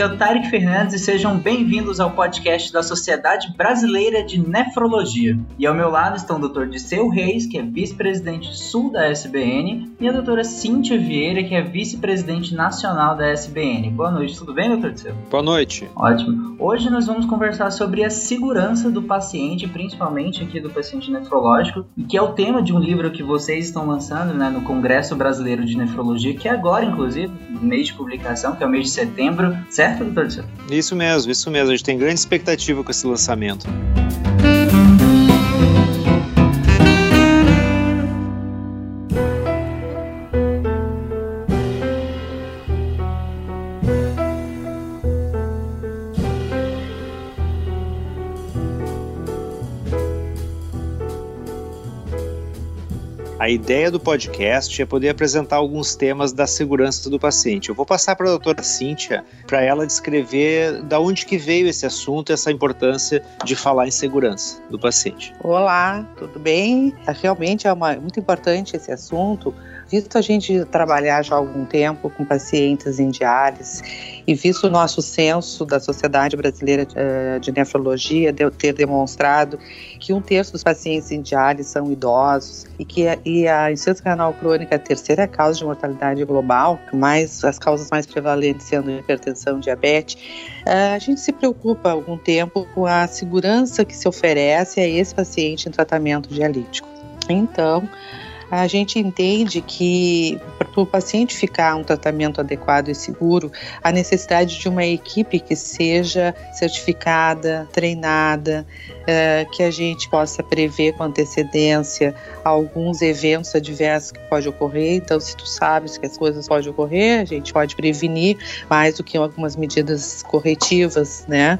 Aqui é o Tarek Fernandes e sejam bem-vindos ao podcast da Sociedade Brasileira de Nefrologia. E ao meu lado estão o Dr. Disseu Reis, que é vice-presidente sul da SBN, e a doutora Cíntia Vieira, que é vice-presidente nacional da SBN. Boa noite, tudo bem, doutor Disseu? Boa noite. Ótimo. Hoje nós vamos conversar sobre a segurança do paciente, principalmente aqui do paciente nefrológico, que é o tema de um livro que vocês estão lançando né, no Congresso Brasileiro de Nefrologia, que é agora, inclusive, mês de publicação, que é o mês de setembro certo, doutor Isso mesmo, isso mesmo. A gente tem grande expectativa com esse lançamento. Ideia do podcast é poder apresentar alguns temas da segurança do paciente. Eu vou passar para a doutora Cíntia para ela descrever da onde que veio esse assunto, essa importância de falar em segurança do paciente. Olá, tudo bem? Realmente é uma, muito importante esse assunto, visto a gente trabalhar já há algum tempo com pacientes em diálise e visto o nosso censo da Sociedade Brasileira eh, de Nefrologia de ter demonstrado que um terço dos pacientes em diálise são idosos e que a, e a insuficiência renal crônica é a terceira causa de mortalidade global, mais as causas mais prevalentes sendo hipertensão diabetes, eh, a gente se preocupa há algum tempo com a segurança que se oferece a esse paciente em tratamento dialítico. Então, a gente entende que para o paciente ficar um tratamento adequado e seguro, a necessidade de uma equipe que seja certificada, treinada, uh, que a gente possa prever com antecedência alguns eventos adversos que pode ocorrer. Então, se tu sabes que as coisas podem ocorrer, a gente pode prevenir mais do que algumas medidas corretivas, né?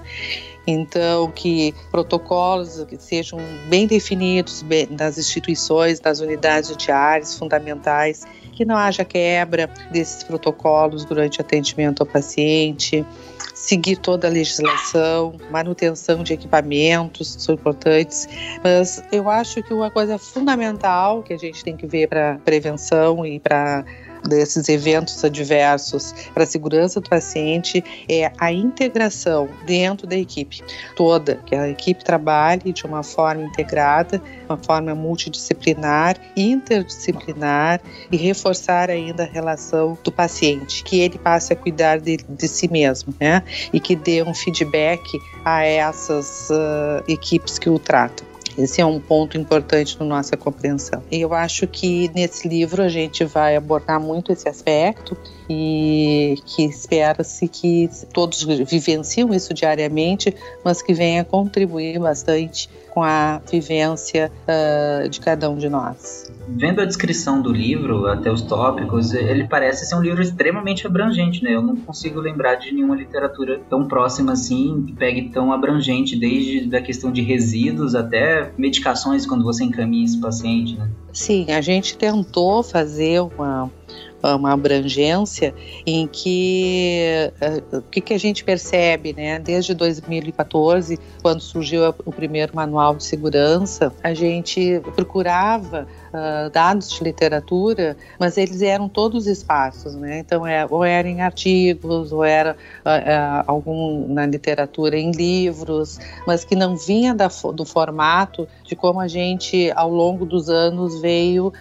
Então, que protocolos que sejam bem definidos das instituições, das unidades diárias fundamentais, que não haja quebra desses protocolos durante o atendimento ao paciente, seguir toda a legislação, manutenção de equipamentos são importantes, mas eu acho que uma coisa fundamental que a gente tem que ver para prevenção e para desses eventos adversos para a segurança do paciente é a integração dentro da equipe toda, que a equipe trabalhe de uma forma integrada, uma forma multidisciplinar, interdisciplinar e reforçar ainda a relação do paciente, que ele passe a cuidar de, de si mesmo, né? E que dê um feedback a essas uh, equipes que o tratam. Esse é um ponto importante na nossa compreensão. E eu acho que nesse livro a gente vai abordar muito esse aspecto e que espera-se que todos vivenciam isso diariamente, mas que venha contribuir bastante com a vivência uh, de cada um de nós. Vendo a descrição do livro, até os tópicos, ele parece ser um livro extremamente abrangente, né? Eu não consigo lembrar de nenhuma literatura tão próxima assim, que pegue tão abrangente, desde a questão de resíduos até medicações quando você encaminha esse paciente, né? Sim, a gente tentou fazer uma uma abrangência em que uh, o que, que, a gente percebe, né? Desde 2014, quando surgiu o primeiro manual de segurança, a gente procurava uh, dados de literatura, mas eles eram todos espaços, né? Então, é, ou era em artigos, ou era uh, algum na literatura em livros, mas que não vinha da, do formato de como a gente, ao longo dos anos, veio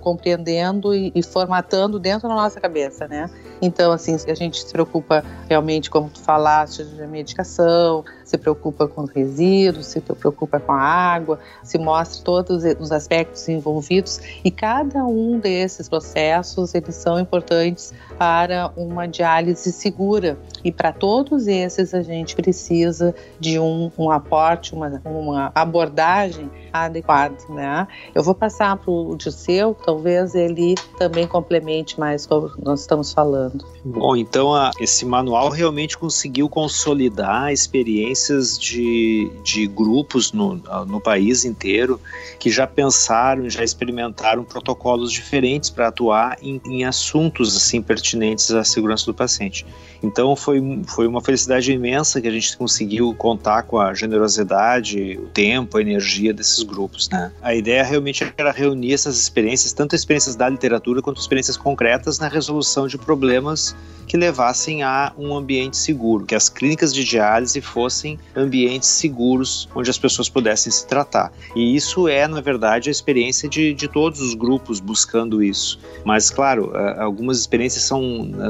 compreendendo e, e formatando dentro da nossa cabeça, né? Então, assim, a gente se preocupa realmente, como tu falaste, de medicação, se preocupa com resíduos, se preocupa com a água, se mostra todos os aspectos envolvidos. E cada um desses processos, eles são importantes para uma diálise segura e para todos esses a gente precisa de um, um aporte, uma, uma abordagem adequada, né? Eu vou passar para o Dirceu, talvez ele também complemente mais como nós estamos falando. Bom, então a, esse manual realmente conseguiu consolidar experiências de, de grupos no, no país inteiro que já pensaram, já experimentaram protocolos diferentes para atuar em, em assuntos assim pertinentes à segurança do paciente. Então foi, foi uma felicidade imensa que a gente conseguiu contar com a generosidade, o tempo, a energia desses grupos. Né? A ideia realmente era reunir essas experiências, tanto experiências da literatura quanto experiências concretas na resolução de problemas que levassem a um ambiente seguro, que as clínicas de diálise fossem ambientes seguros onde as pessoas pudessem se tratar. E isso é, na verdade, a experiência de, de todos os grupos buscando isso. Mas, claro, algumas experiências são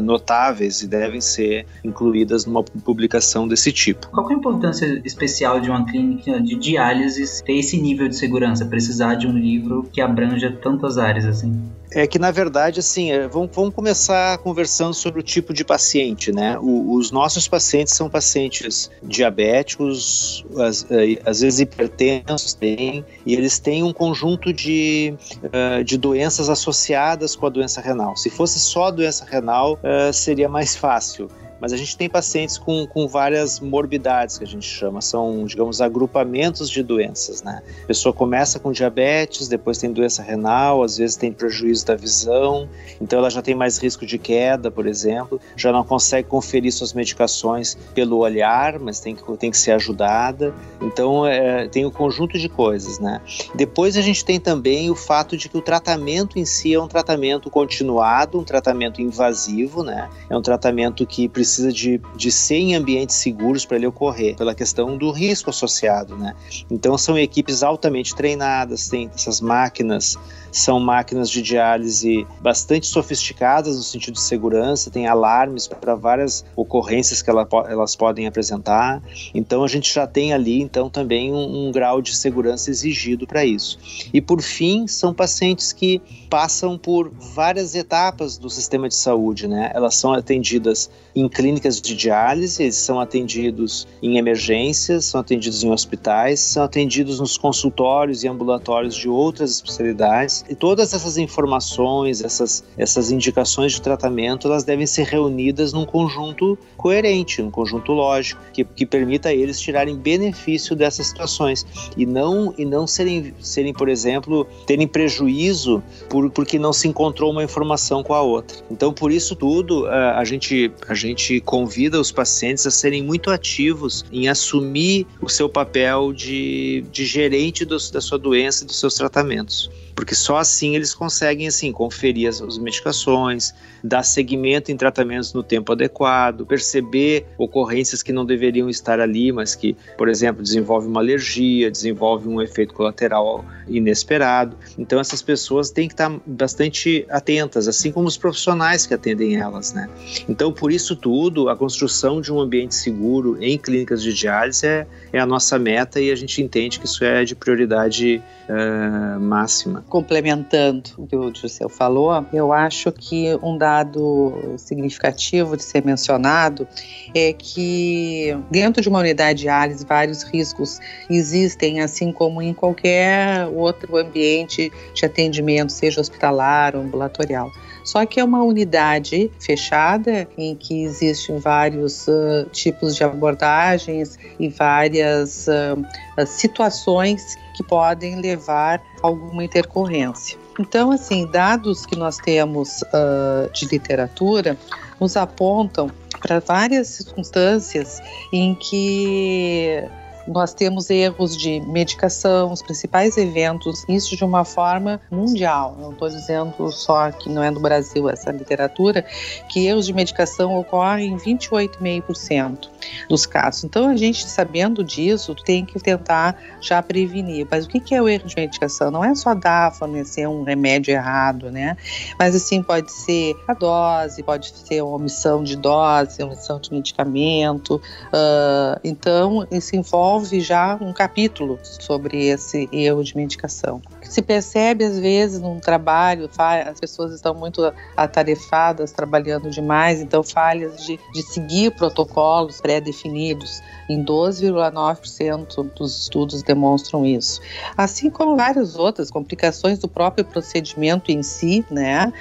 notáveis e devem ser incluídas numa publicação desse tipo. Qual é a importância especial de uma clínica de diálise ter esse nível de segurança, precisar de um livro que abranja tantas áreas assim? É que, na verdade, assim, é, vamos, vamos começar conversando sobre o tipo de paciente, né? O, os nossos pacientes são pacientes diabéticos, às, é, às vezes hipertensos, têm, e eles têm um conjunto de, uh, de doenças associadas com a doença renal. Se fosse só a doença renal, seria mais fácil mas a gente tem pacientes com, com várias morbidades que a gente chama, são, digamos, agrupamentos de doenças, né? A pessoa começa com diabetes, depois tem doença renal, às vezes tem prejuízo da visão, então ela já tem mais risco de queda, por exemplo, já não consegue conferir suas medicações pelo olhar, mas tem que, tem que ser ajudada. Então, é, tem um conjunto de coisas, né? Depois a gente tem também o fato de que o tratamento em si é um tratamento continuado, um tratamento invasivo, né? É um tratamento que precisa precisa de, de ser em ambientes seguros para ele ocorrer, pela questão do risco associado, né? Então são equipes altamente treinadas, tem essas máquinas são máquinas de diálise bastante sofisticadas no sentido de segurança, tem alarmes para várias ocorrências que ela, elas podem apresentar. Então a gente já tem ali então também um, um grau de segurança exigido para isso. E por fim, são pacientes que passam por várias etapas do sistema de saúde, né? Elas são atendidas em clínicas de diálise, eles são atendidos em emergências, são atendidos em hospitais, são atendidos nos consultórios e ambulatórios de outras especialidades e todas essas informações, essas, essas indicações de tratamento, elas devem ser reunidas num conjunto coerente, num conjunto lógico, que, que permita a eles tirarem benefício dessas situações e não, e não serem, serem, por exemplo, terem prejuízo por, porque não se encontrou uma informação com a outra. Então, por isso tudo, a, gente, a gente convida os pacientes a serem muito ativos em assumir o seu papel de, de gerente dos, da sua doença e dos seus tratamentos porque só assim eles conseguem assim conferir as, as medicações, dar seguimento em tratamentos no tempo adequado, perceber ocorrências que não deveriam estar ali, mas que, por exemplo, desenvolve uma alergia, desenvolve um efeito colateral inesperado. Então essas pessoas têm que estar bastante atentas, assim como os profissionais que atendem elas, né? Então por isso tudo, a construção de um ambiente seguro em clínicas de diálise é, é a nossa meta e a gente entende que isso é de prioridade uh, máxima complementando o que o José falou, eu acho que um dado significativo de ser mencionado é que dentro de uma unidade de diálise vários riscos existem, assim como em qualquer outro ambiente de atendimento, seja hospitalar ou ambulatorial. Só que é uma unidade fechada em que existem vários uh, tipos de abordagens e várias uh, situações que podem levar a alguma intercorrência. Então, assim, dados que nós temos uh, de literatura nos apontam para várias circunstâncias em que nós temos erros de medicação, os principais eventos, isso de uma forma mundial. Não estou dizendo só que não é no Brasil essa literatura, que erros de medicação ocorrem em 28,5% dos casos. Então, a gente sabendo disso, tem que tentar já prevenir. Mas o que é o erro de medicação? Não é só dar, fornecer um remédio errado, né? Mas assim, pode ser a dose, pode ser uma omissão de dose, omissão de medicamento. Uh, então, isso envolve já um capítulo sobre esse erro de medicação. Se percebe, às vezes, num trabalho, as pessoas estão muito atarefadas, trabalhando demais, então falhas de, de seguir protocolos pré-definidos. Em 12,9% dos estudos demonstram isso. Assim como várias outras complicações do próprio procedimento em si, né?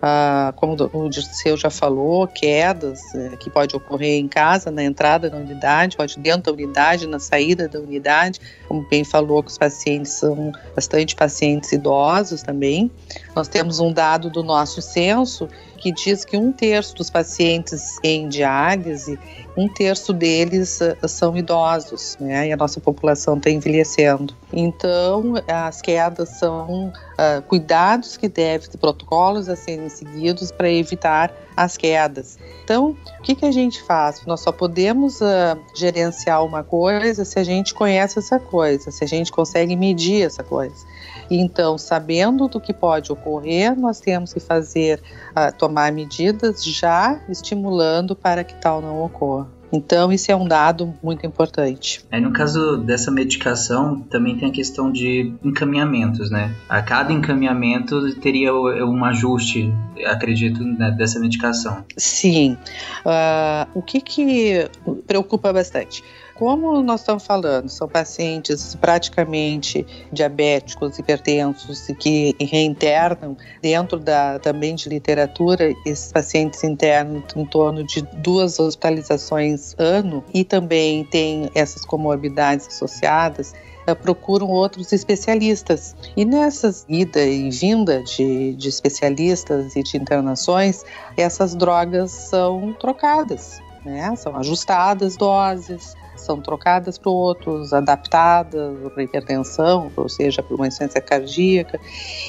ah, como o Dirceu já falou, quedas eh, que pode ocorrer em casa, na entrada da unidade, pode dentro da unidade, na saída da unidade, como bem falou que os pacientes são bastante pacientes idosos também. Nós temos um dado do nosso censo que diz que um terço dos pacientes em diálise, um terço deles uh, são idosos, né? E a nossa população está envelhecendo. Então, as quedas são uh, cuidados que devem, protocolos a serem seguidos para evitar as quedas. Então, o que, que a gente faz? Nós só podemos uh, gerenciar uma coisa se a gente conhece essa coisa, se a gente consegue medir essa coisa. Então, sabendo do que pode ocorrer, nós temos que fazer, uh, tomar medidas já estimulando para que tal não ocorra. Então, isso é um dado muito importante. Aí, no caso dessa medicação, também tem a questão de encaminhamentos, né? A cada encaminhamento teria um ajuste, acredito, né, dessa medicação. Sim. Uh, o que, que preocupa bastante? Como nós estamos falando, são pacientes praticamente diabéticos, hipertensos que reinternam dentro da também de literatura, esses pacientes internam em torno de duas hospitalizações ano e também tem essas comorbidades associadas eh, procuram outros especialistas. E nessas ida e vinda de, de especialistas e de internações, essas drogas são trocadas, né? são ajustadas doses, são trocadas para outros, adaptadas para hipertensão, ou seja, para uma insuficiência cardíaca.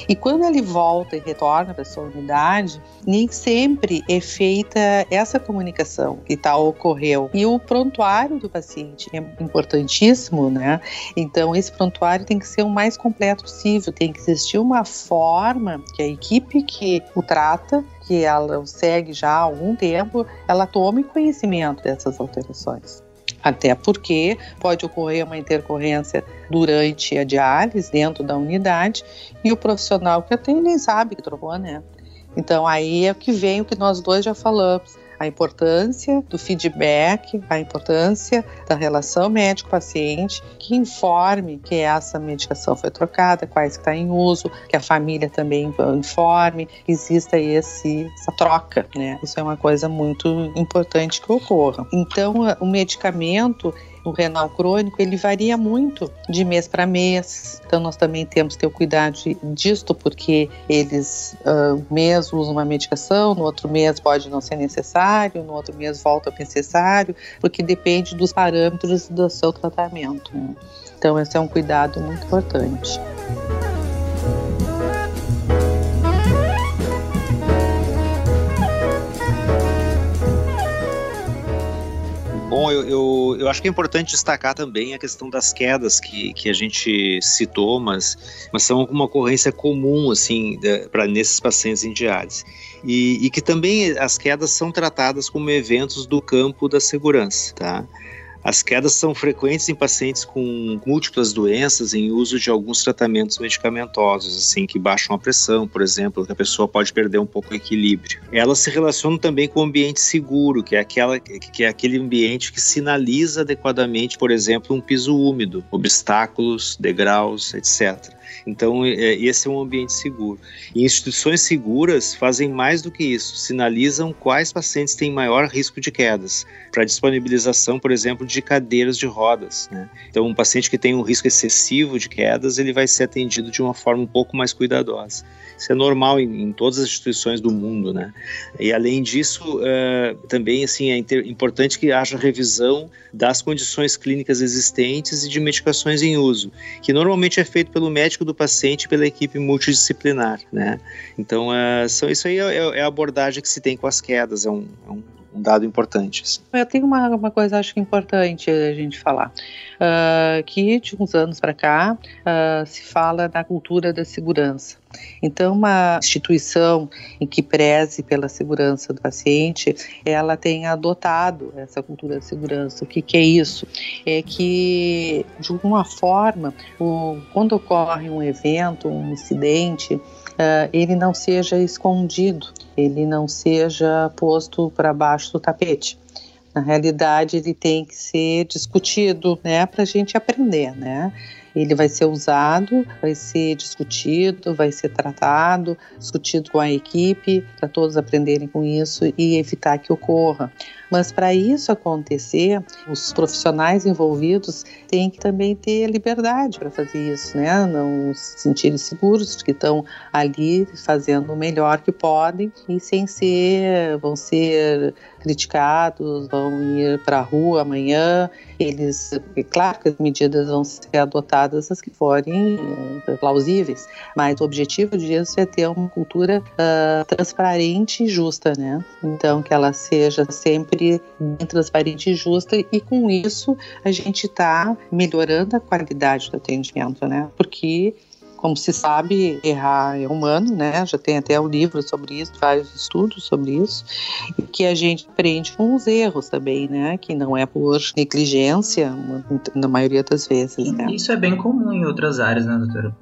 E quando ele volta e retorna para sua unidade, nem sempre é feita essa comunicação que tal ocorreu. E o prontuário do paciente é importantíssimo, né? Então esse prontuário tem que ser o mais completo possível, tem que existir uma forma que a equipe que o trata que ela segue já há algum tempo, ela tome conhecimento dessas alterações até porque pode ocorrer uma intercorrência durante a diálise dentro da unidade e o profissional que atende nem sabe que trocou, né? Então aí é que vem o que nós dois já falamos a importância do feedback, a importância da relação médico-paciente, que informe que essa medicação foi trocada, quais está em uso, que a família também informe, que exista esse, essa troca, né? Isso é uma coisa muito importante que ocorra. Então, o medicamento o renal crônico, ele varia muito de mês para mês. Então, nós também temos que ter o cuidado disto, porque eles, uh, mês usam uma medicação, no outro mês pode não ser necessário, no outro mês volta a necessário, porque depende dos parâmetros do seu tratamento. Né? Então, esse é um cuidado muito importante. Bom, eu, eu, eu, acho que é importante destacar também a questão das quedas que, que a gente citou, mas, mas são uma ocorrência comum, assim, para nesses pacientes diálise. E, e que também as quedas são tratadas como eventos do campo da segurança, tá? As quedas são frequentes em pacientes com múltiplas doenças em uso de alguns tratamentos medicamentosos, assim, que baixam a pressão, por exemplo, que a pessoa pode perder um pouco o equilíbrio. Elas se relacionam também com o ambiente seguro, que é, aquela, que é aquele ambiente que sinaliza adequadamente, por exemplo, um piso úmido, obstáculos, degraus, etc. Então, é, esse é um ambiente seguro. E instituições seguras fazem mais do que isso, sinalizam quais pacientes têm maior risco de quedas, para disponibilização, por exemplo, de cadeiras de rodas. Né? Então, um paciente que tem um risco excessivo de quedas, ele vai ser atendido de uma forma um pouco mais cuidadosa. Isso é normal em, em todas as instituições do mundo, né? E além disso, uh, também assim é importante que haja revisão das condições clínicas existentes e de medicações em uso, que normalmente é feito pelo médico do paciente pela equipe multidisciplinar, né? Então, uh, são, isso aí é, é, a abordagem que se tem com as quedas, é um, é um um dado importante. Assim. Eu tenho uma, uma coisa acho que importante a gente falar, uh, que de uns anos para cá uh, se fala da cultura da segurança. Então, uma instituição em que preze pela segurança do paciente, ela tem adotado essa cultura da segurança. O que, que é isso? É que, de alguma forma, o, quando ocorre um evento, um incidente, ele não seja escondido, ele não seja posto para baixo do tapete. Na realidade, ele tem que ser discutido, né, para a gente aprender, né? ele vai ser usado, vai ser discutido, vai ser tratado, discutido com a equipe, para todos aprenderem com isso e evitar que ocorra. Mas para isso acontecer, os profissionais envolvidos têm que também ter liberdade para fazer isso, né? Não se sentirem seguros de que estão ali fazendo o melhor que podem e sem ser, vão ser criticados, vão ir para a rua amanhã. Eles, é claro que as medidas vão ser adotadas as que forem uh, plausíveis, mas o objetivo disso é ter uma cultura uh, transparente e justa, né? Então que ela seja sempre bem transparente e justa e com isso a gente está melhorando a qualidade do atendimento, né? Porque como se sabe, errar é humano, né? Já tem até um livro sobre isso, vários estudos sobre isso, e que a gente aprende com os erros também, né? Que não é por negligência, na maioria das vezes, né? Isso é bem comum em outras áreas, né, doutora?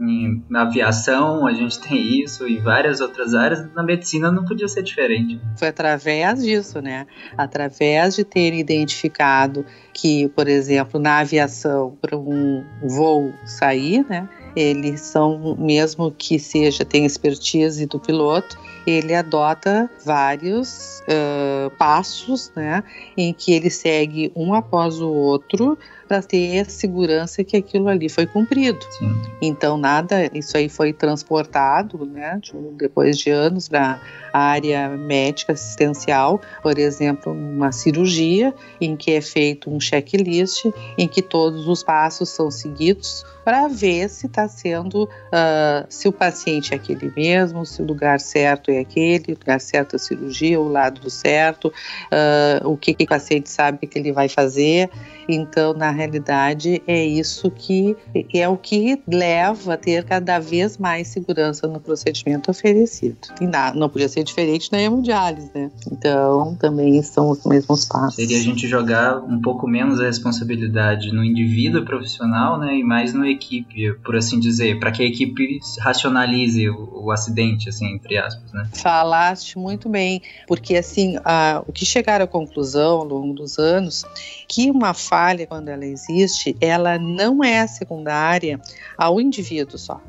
Na aviação a gente tem isso, em várias outras áreas, na medicina não podia ser diferente. Foi através disso, né? Através de ter identificado que, por exemplo, na aviação, para um voo sair, né? Eles são, mesmo que seja, tem expertise do piloto, ele adota vários uh, passos, né, em que ele segue um após o outro para ter segurança que aquilo ali foi cumprido. Sim. Então nada, isso aí foi transportado, né, depois de anos para a área médica assistencial, por exemplo, uma cirurgia em que é feito um checklist em que todos os passos são seguidos para ver se está sendo, uh, se o paciente é aquele mesmo, se o lugar certo é aquele, o lugar certo é a cirurgia, o lado certo, uh, o que, que o paciente sabe que ele vai fazer. Então, na realidade, é isso que é o que leva a ter cada vez mais segurança no procedimento oferecido. E não, não podia ser diferente na hemodiálise, né? Então, também são os mesmos passos. Seria a gente jogar um pouco menos a responsabilidade no indivíduo profissional, né, e mais no equipe, por assim dizer, para que a equipe racionalize o, o, acidente, assim, entre aspas, né? Falaste muito bem, porque assim, a, o que chegaram à conclusão ao longo dos anos que uma falha, quando ela existe, ela não é secundária ao indivíduo só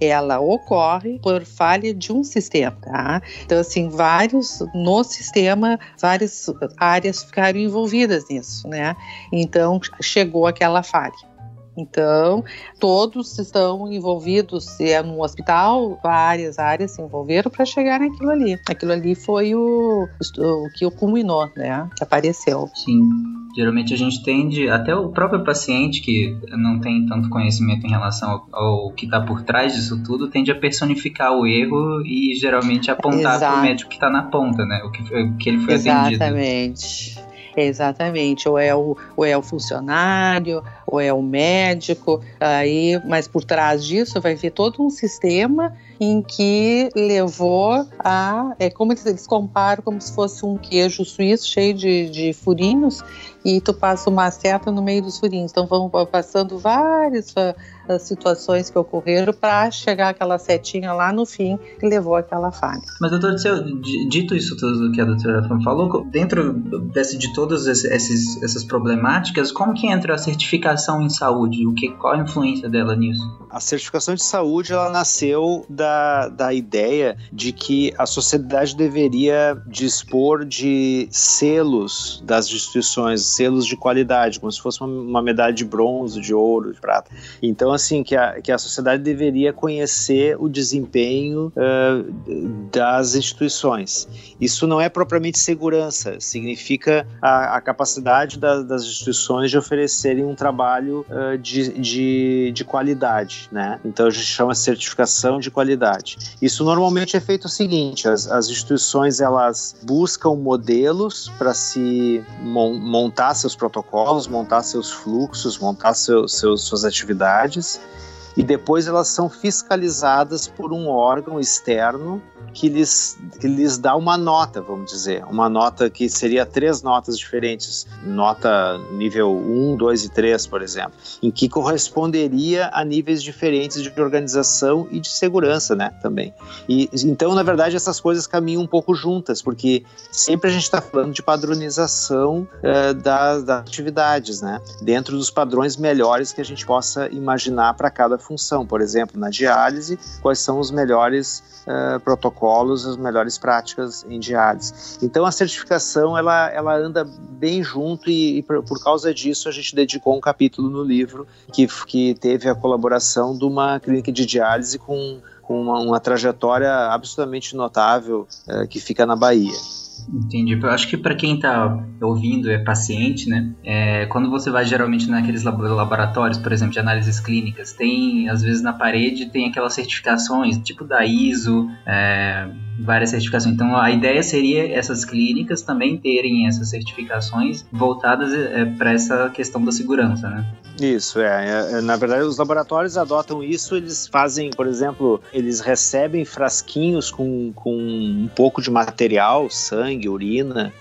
ela ocorre por falha de um sistema, tá? Então, assim, vários, no sistema, várias áreas ficaram envolvidas nisso, né? Então, chegou aquela falha. Então, todos estão envolvidos, se é no hospital, várias áreas se envolveram para chegar naquilo ali. Aquilo ali foi o, o que o culminou, né? Que apareceu. Sim. Geralmente a gente tende, até o próprio paciente que não tem tanto conhecimento em relação ao, ao que está por trás disso tudo, tende a personificar o erro e geralmente apontar para o médico que está na ponta, né? O que, o que ele foi Exatamente. atendido. Exatamente. Exatamente, ou é o, ou é o funcionário, ou é o médico, aí, mas por trás disso vai ver todo um sistema em que levou a. É como eles, comparam como se fosse um queijo suíço cheio de, de furinhos e tu passa uma seta no meio dos furinhos. Então vão passando várias uh, situações que ocorreram para chegar aquela setinha lá no fim que levou aquela falha. Mas doutor dito isso tudo que a doutora falou, dentro desse, de todas esses, essas problemáticas, como que entra a certificação em saúde? O que, qual a influência dela nisso? A certificação de saúde ela nasceu da da, ideia de que a sociedade deveria dispor de selos das instituições, selos de qualidade, como se fosse uma, uma medalha de bronze, de ouro, de prata. Então, assim, que a, que a sociedade deveria conhecer o desempenho uh, das instituições. Isso não é propriamente segurança, significa a, a capacidade da, das instituições de oferecerem um trabalho uh, de, de, de qualidade, né? Então, a gente chama certificação de qualidade isso normalmente é feito o seguinte: as, as instituições elas buscam modelos para se mon, montar seus protocolos, montar seus fluxos, montar seu, seus, suas atividades outros e depois elas são fiscalizadas por um órgão externo que lhes, que lhes dá uma nota, vamos dizer, uma nota que seria três notas diferentes, nota nível 1, 2 e 3, por exemplo, em que corresponderia a níveis diferentes de organização e de segurança, né, também. E então, na verdade, essas coisas caminham um pouco juntas, porque sempre a gente está falando de padronização uh, das, das atividades, né, dentro dos padrões melhores que a gente possa imaginar para cada função. Por exemplo, na diálise, quais são os melhores uh, protocolos, as melhores práticas em diálise. Então, a certificação ela, ela anda bem junto e, e por, por, causa disso a gente dedicou um capítulo no livro que, que teve a colaboração de uma clínica de diálise com, com uma, uma trajetória absolutamente notável uh, que fica na Bahia. Entendi. Eu acho que para quem está ouvindo é paciente, né? É, quando você vai geralmente naqueles laboratórios, por exemplo, de análises clínicas, tem às vezes na parede tem aquelas certificações, tipo da ISO, é, várias certificações. Então a ideia seria essas clínicas também terem essas certificações voltadas é, para essa questão da segurança, né? Isso, é, é, é. Na verdade, os laboratórios adotam isso, eles fazem, por exemplo, eles recebem frasquinhos com, com um pouco de material, sangue, urina,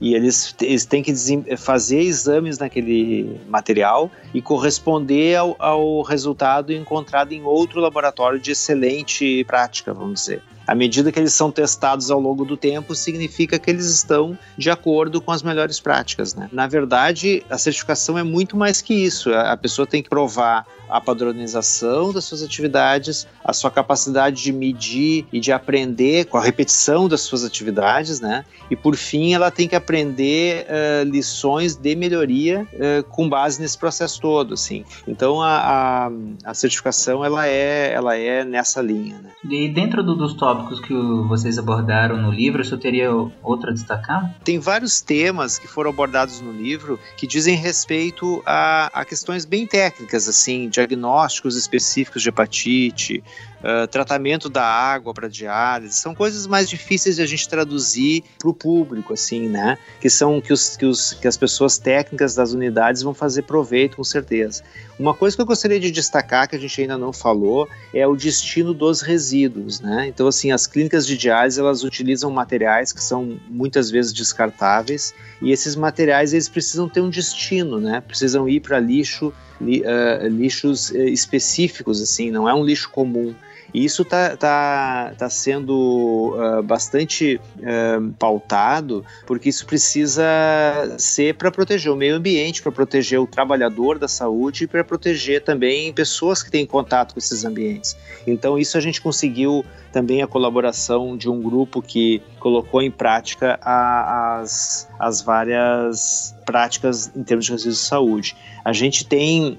e eles, eles têm que fazer exames naquele material e corresponder ao, ao resultado encontrado em outro laboratório de excelente prática, vamos dizer à medida que eles são testados ao longo do tempo, significa que eles estão de acordo com as melhores práticas. Né? Na verdade, a certificação é muito mais que isso. A pessoa tem que provar a padronização das suas atividades, a sua capacidade de medir e de aprender com a repetição das suas atividades, né? E por fim, ela tem que aprender uh, lições de melhoria uh, com base nesse processo todo, assim. Então a, a, a, certificação ela é ela é nessa linha. Né? E dentro do, dos tópicos que vocês abordaram no livro, você teria outro a destacar? Tem vários temas que foram abordados no livro que dizem respeito a, a questões bem técnicas, assim, diagnósticos específicos de hepatite, uh, tratamento da água para diálise, são coisas mais difíceis de a gente traduzir para o público, assim, né? Que são que, os, que, os, que as pessoas técnicas das unidades vão fazer proveito, com certeza. Uma coisa que eu gostaria de destacar, que a gente ainda não falou, é o destino dos resíduos, né? Então, assim, as clínicas de diálise, elas utilizam materiais que são muitas vezes descartáveis, e esses materiais, eles precisam ter um destino, né? Precisam ir para lixo, li, uh, lixos uh, específicos, assim, não é um lixo comum. E isso está tá, tá sendo uh, bastante uh, pautado, porque isso precisa ser para proteger o meio ambiente, para proteger o trabalhador da saúde e para proteger também pessoas que têm contato com esses ambientes. Então, isso a gente conseguiu também colaboração de um grupo que colocou em prática a, as, as várias práticas em termos de resíduos de saúde. A gente tem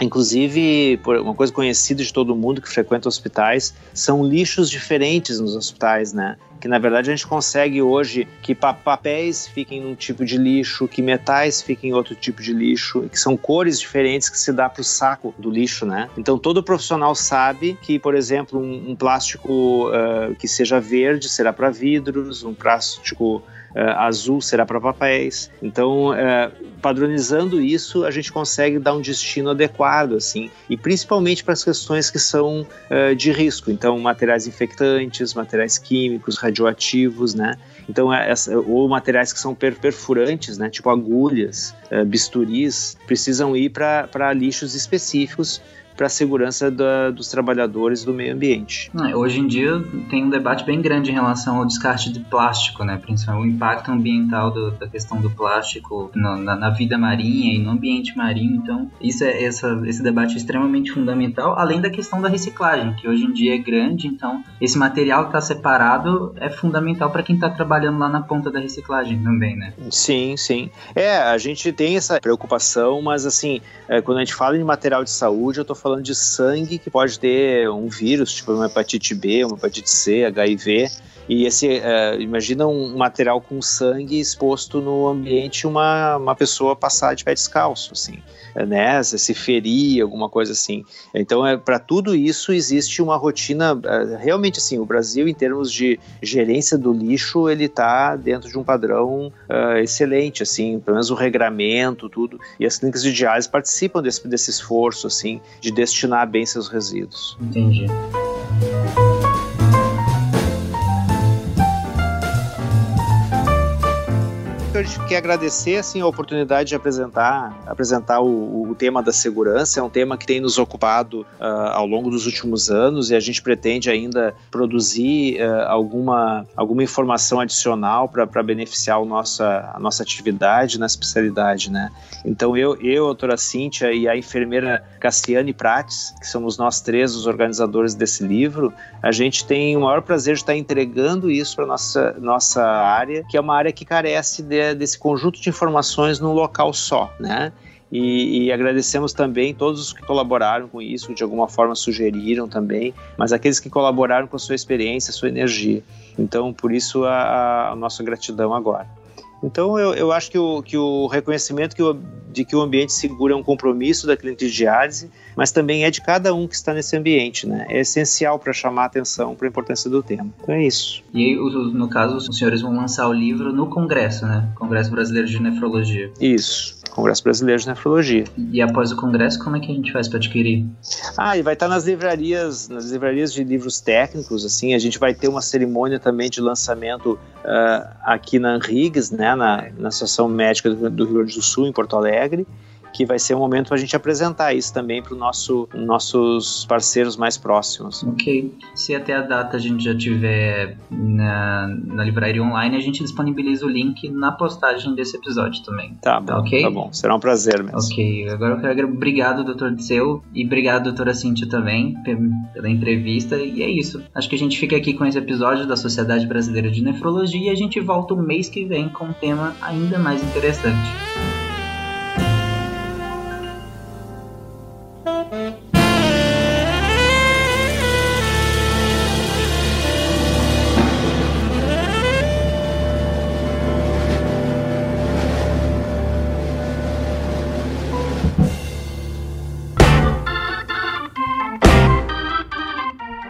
Inclusive, uma coisa conhecida de todo mundo que frequenta hospitais são lixos diferentes nos hospitais, né? Que na verdade a gente consegue hoje que papéis fiquem num tipo de lixo, que metais fiquem em outro tipo de lixo, que são cores diferentes que se dá para o saco do lixo, né? Então todo profissional sabe que, por exemplo, um, um plástico uh, que seja verde será para vidros, um plástico azul será para papéis. Então, uh, padronizando isso, a gente consegue dar um destino adequado, assim, e principalmente para as questões que são uh, de risco. Então, materiais infectantes, materiais químicos, radioativos, né? Então, ou materiais que são perfurantes, né? Tipo agulhas, bisturis, precisam ir para lixos específicos para a segurança da, dos trabalhadores do meio ambiente. Hoje em dia tem um debate bem grande em relação ao descarte de plástico, né? principalmente o impacto ambiental do, da questão do plástico na, na, vida marinha e no ambiente marinho. Então, isso é, essa, esse debate é extremamente fundamental, além da questão da reciclagem, que hoje em dia é grande. Então, esse material que está separado é fundamental para quem está trabalhando lá na ponta da reciclagem também, né? Sim, sim. É, a gente tem essa preocupação, mas assim, é, quando a gente fala em material de saúde, eu estou falando falando de sangue que pode ter um vírus, tipo uma hepatite B, uma hepatite C, HIV. E esse, uh, imagina um material com sangue exposto no ambiente, uma, uma pessoa passar de pé descalço, assim, né? Se ferir, alguma coisa assim. Então, é, para tudo isso existe uma rotina, uh, realmente assim, o Brasil, em termos de gerência do lixo, ele está dentro de um padrão uh, excelente, assim, pelo menos o regramento, tudo. E as clínicas de diálise participam desse, desse esforço, assim, de destinar bem seus resíduos. Entendi. A gente quer agradecer assim, a oportunidade de apresentar, apresentar o, o tema da segurança. É um tema que tem nos ocupado uh, ao longo dos últimos anos e a gente pretende ainda produzir uh, alguma, alguma informação adicional para beneficiar o nossa, a nossa atividade na especialidade. Né? Então, eu, eu, a doutora Cíntia e a enfermeira Cassiane Prates, que somos nós três os organizadores desse livro, a gente tem o maior prazer de estar entregando isso para nossa nossa área, que é uma área que carece de desse conjunto de informações num local só, né? E, e, agradecemos também todos os que colaboraram com isso, que de alguma forma sugeriram também, mas aqueles que colaboraram com sua experiência, sua energia. Então, por isso, a, a nossa gratidão agora. Então, eu, eu acho que o, que o reconhecimento que o, de que o ambiente seguro é um compromisso da clínica de diálise, mas também é de cada um que está nesse ambiente, né? É essencial para chamar a atenção para a importância do tema. Então é isso. E no caso, os senhores vão lançar o livro no Congresso, né? Congresso Brasileiro de Nefrologia. Isso. Congresso Brasileiro de Nefrologia. E após o congresso, como é que a gente faz para adquirir? Ah, e vai estar nas livrarias, nas livrarias de livros técnicos, assim, a gente vai ter uma cerimônia também de lançamento uh, aqui na Anrigues, né, na, na Associação Médica do, do Rio Grande do Sul, em Porto Alegre, que vai ser um momento para a gente apresentar isso também para os nosso, nossos parceiros mais próximos. Ok. Se até a data a gente já tiver na, na livraria online, a gente disponibiliza o link na postagem desse episódio também. Tá bom, tá, okay? tá bom. Será um prazer mesmo. Ok. Agora eu quero obrigado, doutor Disseu, e obrigado, doutora Cíntia também, pela entrevista. E é isso. Acho que a gente fica aqui com esse episódio da Sociedade Brasileira de Nefrologia e a gente volta o mês que vem com um tema ainda mais interessante.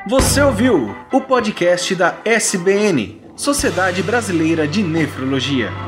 Você ouviu o podcast da SBN, Sociedade Brasileira de Nefrologia.